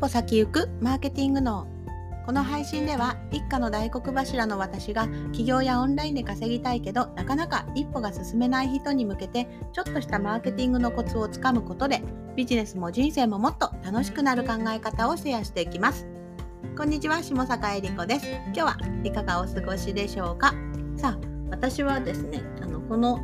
歩先行くマーケティング脳この配信では一家の大黒柱の私が起業やオンラインで稼ぎたいけどなかなか一歩が進めない人に向けてちょっとしたマーケティングのコツをつかむことでビジネスも人生ももっと楽しくなる考え方をシェアしていきます。こんにちは下坂恵理子です。今日はいかがお過ごしでしょうか？さあ私はですねあのこの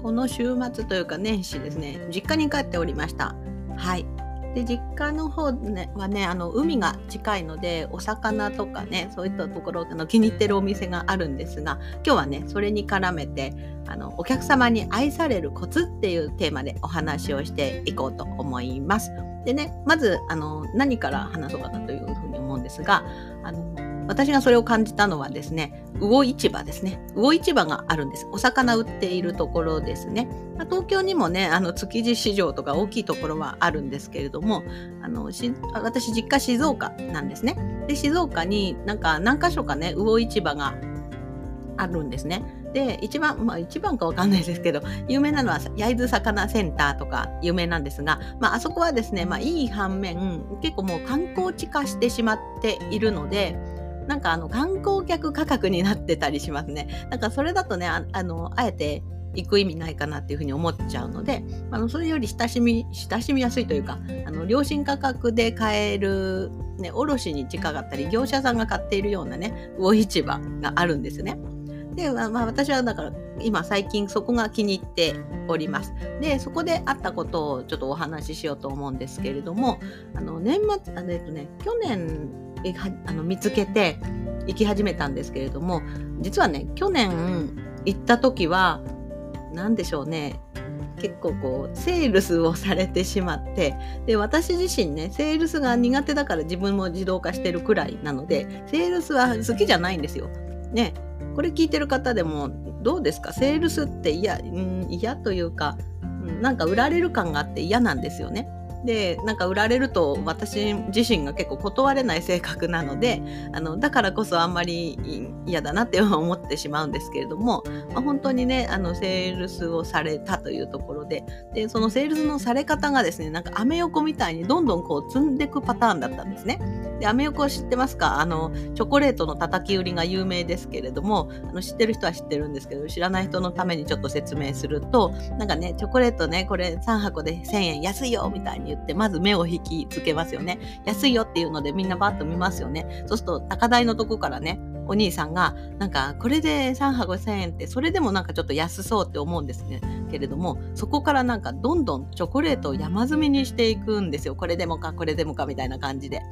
この週末というか年始ですね実家に帰っておりました。はい。で実家の方、ね、はねあの海が近いのでお魚とかねそういったところの気に入ってるお店があるんですが今日はねそれに絡めてあのお客様に愛されるコツっていうテーマでお話をしていこうと思います。でねまずあの何から話そうかなというふうに思うんですがあの私がそれを感じたのはですね、魚市場ですね。魚市場があるんです。お魚売っているところですね。まあ、東京にもね、あの築地市場とか大きいところはあるんですけれども、あの私実家静岡なんですね。で、静岡になんか何か所かね、魚市場があるんですね。で、一番、まあ一番かわかんないですけど、有名なのは焼津魚センターとか有名なんですが、まああそこはですね、まあいい反面、結構もう観光地化してしまっているので、なんかあの観光客価格になってたりしますね。なんかそれだとね、あのあえて行く意味ないかなっていうふうに思っちゃうので、あのそれより親しみ親しみやすいというか、あの良心価格で買える、ね、卸に近かったり、業者さんが買っているようなね、魚市場があるんですね。で、まあ、ま、私はだから今最近そこが気に入っております。で、そこであったことをちょっとお話ししようと思うんですけれども、あの年末、あのえっとね、去年あの見つけて行き始めたんですけれども実はね去年行った時は何でしょうね結構こうセールスをされてしまってで私自身ねセールスが苦手だから自分も自動化してるくらいなのでセールスは好きじゃないんですよ。ねこれ聞いてる方でもどうですか？セールスって嫌嫌というかなんか売られる感があって嫌なんですよね。でなんか売られると私自身が結構断れない性格なのであのだからこそあんまり嫌だなって思ってしまうんですけれども、まあ、本当にねあのセールスをされたというところででそのセールスのされ方がですねなんかアメ横みたいにどんどんこう積んでいくパターンだったんですね。でアメ横は知ってますか？あのチョコレートの叩き売りが有名ですけれどもあの知ってる人は知ってるんですけど知らない人のためにちょっと説明するとなんかねチョコレートねこれ3箱で1000円安いよみたいに言ってまず目を引きつけますよね。安いよっていうのでみんなバッと見ますよね。そうすると高台のとこからねお兄さんがなんかこれで3箱1000円ってそれでもなんかちょっと安そうって思うんですね。けれどもそこからなんかどんどんチョコレートを山積みにしていくんですよ。これでもかこれでもかみたいな感じで。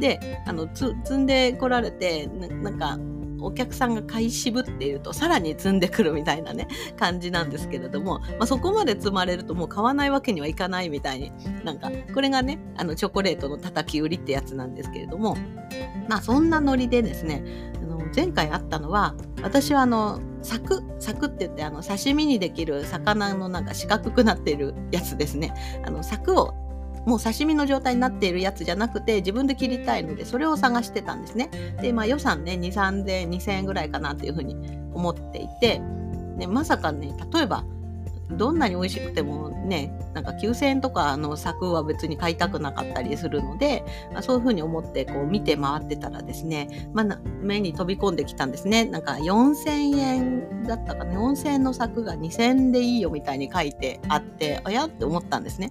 であの積んでこられてなんかお客さんが買い渋っているとさらに積んでくるみたいなね 感じなんですけれども、まあ、そこまで積まれるともう買わないわけにはいかないみたいになんかこれがねあのチョコレートの叩き売りってやつなんですけれどもまあそんなノリでですねあの前回あったのは私はあの柵柵って言ってあの刺身にできる魚のなんか四角くなっているやつですね。あの柵をもう刺身の状態になっているやつじゃなくて自分で切りたいのでそれを探してたんですね。で、まあ予算ね、2、3000、2000円ぐらいかなっていうふうに思っていて、ね、まさかね、例えばどんなに美味しくてもね、なんか9000円とかの柵は別に買いたくなかったりするので、まあ、そういうふうに思ってこう見て回ってたらですね、まあ、目に飛び込んできたんですね。なんか4000円だったかな、4000円の柵が2000円でいいよみたいに書いてあって、あやって思ったんですね。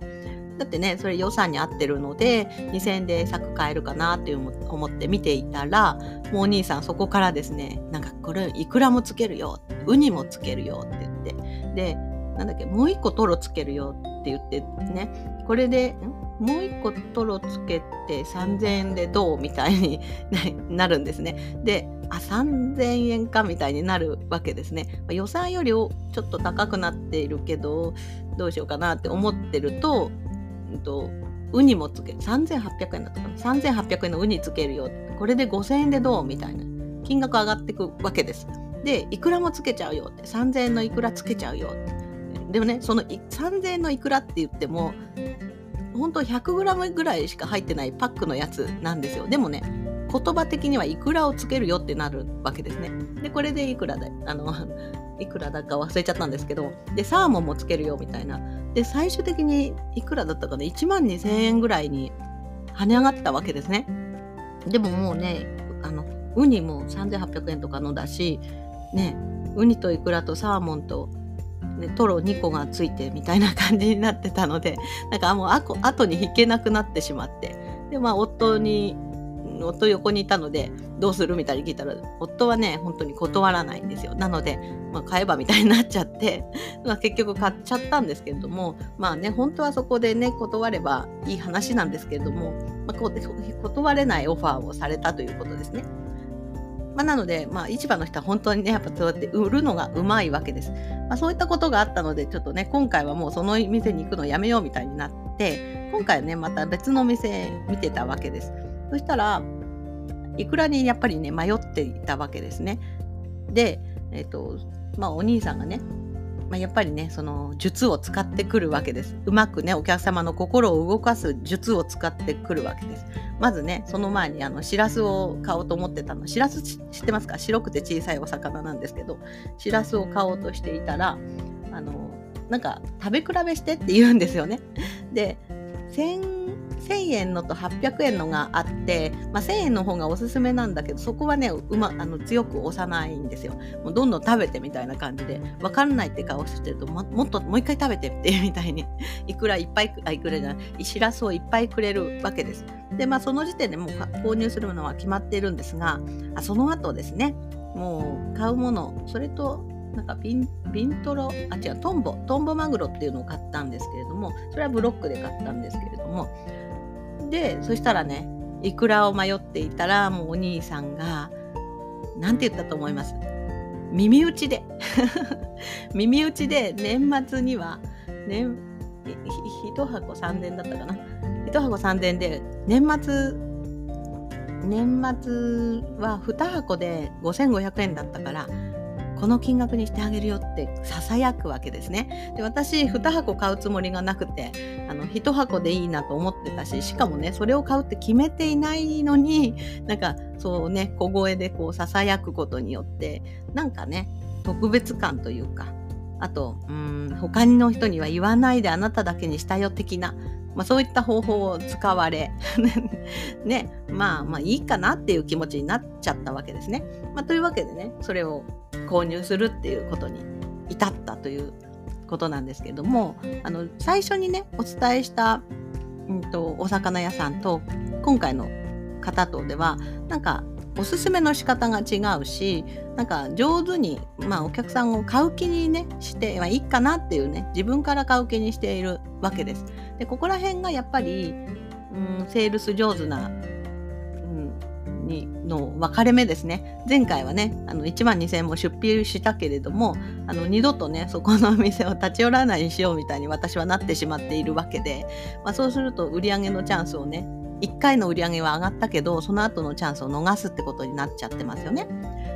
だってねそれ予算に合ってるので2000円で柵買えるかなって思って見ていたらもうお兄さんそこからですねなんかこれいくらもつけるよウニもつけるよって言ってでなんだっけもう一個トロつけるよって言ってねこれでもう一個トロつけて3000円でどうみたいに なるんですね。で、あ、3000円かみたいになるわけですね。予算よりちょっと高くなっているけど、どうしようかなって思ってると、うんと、ウニもつけ、3800円だったかな。3800円のウニつけるよ。これで5000円でどうみたいな。金額上がっていくわけです。で、いくらもつけちゃうよって。3000円のいくらつけちゃうよって。でもね、その3000円のいくらって言っても、本当 100g ぐらいしか入ってないパックのやつなんですよ。でもね、言葉的にはいくらをつけるよってなるわけですね。で、これでいくらだあの、いくらだか忘れちゃったんですけど、で、サーモンもつけるよみたいな。で、最終的にいくらだったかな ?1 万2000円ぐらいに跳ね上がったわけですね。でももうねあのウニも3800円とかのだしねウニとイクラとサーモンと、ね、トロ2個がついてみたいな感じになってたのでなんかもうあ後に引けなくなってしまってでまあ夫に夫横にいたのでどうするみたいに聞いたら夫はね本当に断らないんですよなので、まあ、買えばみたいになっちゃって、まあ、結局買っちゃったんですけれどもまあね本当はそこでね断ればいい話なんですけれども、まあ、断れないオファーをされたということですね。まあ、なので、まあ、市場の人は本当にね、やっぱそうやって売るのがうまいわけです。まあ、そういったことがあったので、ちょっとね、今回はもうその店に行くのやめようみたいになって、今回はね、また別の店見てたわけです。そしたら、いくらにやっぱりね、迷っていたわけですね。で、え、ー、と、まあ、お兄さんがね、まあ、やっぱりねその術を使ってくるわけです。うまくねお客様の心を動かす術を使ってくるわけです。まずねその前にあのしらすを買おうと思ってたの。しらす知ってますか？白くて小さいお魚なんですけどしらすを買おうとしていたらあのなんか食べ比べしてって言うんですよね。で1000 1000円のと800円のがあって、まあ、1000円の方がおすすめなんだけどそこはねう、ま、あの強く押さないんですよ。もうどんどん食べてみたいな感じで分かんないって顔してるとももっともう一回食べてってみたいに いくらいっぱいあいくらじゃないしらすをいっぱいくれるわけです。でまあその時点でもう購入するのは決まっているんですがあその後ですねもう買うものそれとなんかビンビントロあ違うトンボトンボマグロっていうのを買ったんですけれどもそれはブロックで買ったんですけれどもでそしたらねいくらを迷っていたらもうお兄さんが何て言ったと思います？耳打ちで。耳打ちで年末には年1箱3000だったかな？1箱3000で年末年末は2箱で5500円だったからこの金額にしてあげるよってささやくわけですね。で私2箱買うつもりがなくてあの1箱でいいなと思ってたししかもねそれを買うって決めていないのになんかそうね小声でこうささやくことによってなんかね特別感というかあとうん他の人には言わないであなただけにしたよ的なまあ、そういった方法を使われ ね、まあまあいいかなっていう気持ちになっちゃったわけですね。まあ、というわけでね、それを購入するっていうことに至ったということなんですけども、あの最初にね、お伝えした、うんと、お魚屋さんと今回の方とでは、なんかおすすめの仕方が違うしなんか上手に、まあ、お客さんを買う気にねしてはいいかなっていうね自分から買う気にしているわけです。でここら辺がやっぱり、うん、セールス上手な、の分かれ目ですね。前回はねあの1万2000円も出費したけれどもあの二度とねそこのお店を立ち寄らないにしようみたいに私はなってしまっているわけで、まあ、そうすると売り上げのチャンスをね1回の売り上げは上がったけどその後のチャンスを逃すってことになっちゃってますよね。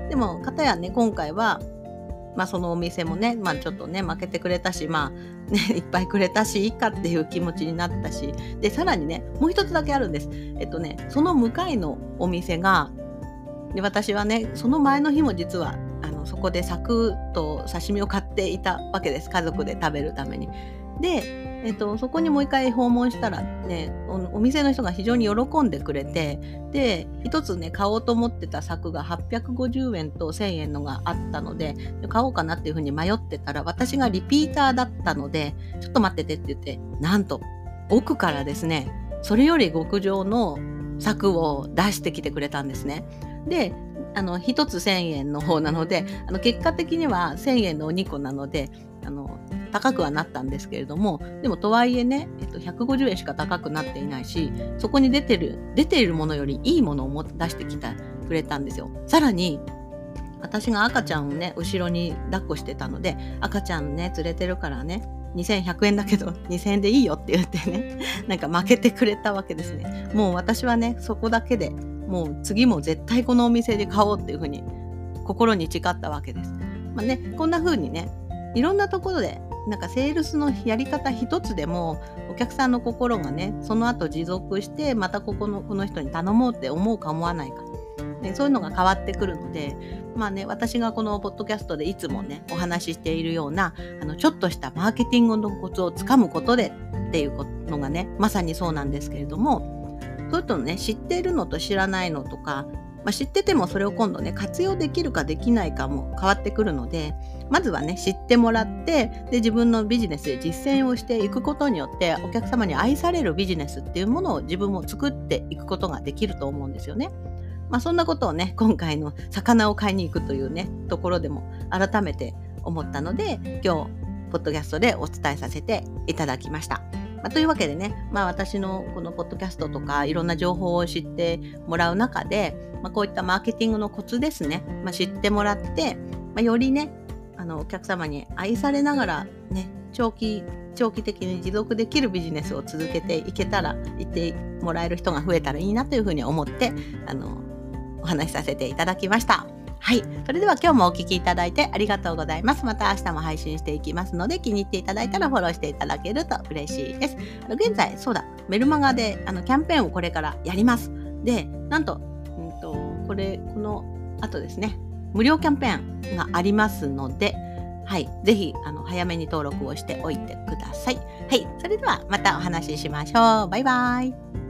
でも片やね今回はまあ、そのお店もね、まあ、ちょっとね負けてくれたしまあね いっぱいくれたしいいかっていう気持ちになったしでさらにねもう一つだけあるんですえっとねその向かいのお店がで私はねその前の日も実はあのそこでサクッと刺身を買っていたわけです家族で食べるために。でえっと、そこにもう一回訪問したらねお店の人が非常に喜んでくれてで一つね買おうと思ってた柵が850円と1000円のがあったので買おうかなっていうふうに迷ってたら私がリピーターだったのでちょっと待っててって言ってなんと奥からですねそれより極上の柵を出してきてくれたんですね。であの1つ1000円の方なのであの結果的には1000円のお肉なのであの高くはなったんですけれどもでもとはいえね、えっと、150円しか高くなっていないしそこに出てる出ているものよりいいものを出してきてくれたんですよ。さらに私が赤ちゃんをね後ろに抱っこしてたので赤ちゃんね連れてるからね2100円だけど2000円でいいよって言ってねなんか負けてくれたわけですねもう私はねそこだけでもう次も絶対このお店で買おうっていうふうに心に誓ったわけです。まあねこんな風にねいろんなところでなんかセールスのやり方一つでもお客さんの心がねその後持続してまたここのこの人に頼もうって思うか思わないか、ね、そういうのが変わってくるのでまあね私がこのポッドキャストでいつもねお話ししているようなあのちょっとしたマーケティングのコツをつかむことでっていうのがねまさにそうなんですけれどもそういうとね知っているのと知らないのとか、まあ、知っててもそれを今度ね活用できるかできないかも変わってくるのでまずはね知ってもらってで自分のビジネスで実践をしていくことによってお客様に愛されるビジネスっていうものを自分も作っていくことができると思うんですよね。まあ、そんなことをね今回の魚を買いに行くというねところでも改めて思ったので今日ポッドキャストでお伝えさせていただきました。まあ、というわけでね、まあ、私のこのポッドキャストとかいろんな情報を知ってもらう中で、まあ、こういったマーケティングのコツですね、ま、知ってもらって、ま、よりねあのお客様に愛されながらね長期長期的に持続できるビジネスを続けていけたらいってもらえる人が増えたらいいなというふうに思ってあのお話しさせていただきました。はい。それでは今日もお聴きいただいてありがとうございます。また明日も配信していきますので、気に入っていただいたらフォローしていただけると嬉しいです。現在、そうだ、メルマガであのキャンペーンをこれからやります。で、なんと、うんと、これ、この後ですね、無料キャンペーンがありますので、はい。ぜひ、あの、早めに登録をしておいてください。はい。それではまたお話ししましょう。バイバイ。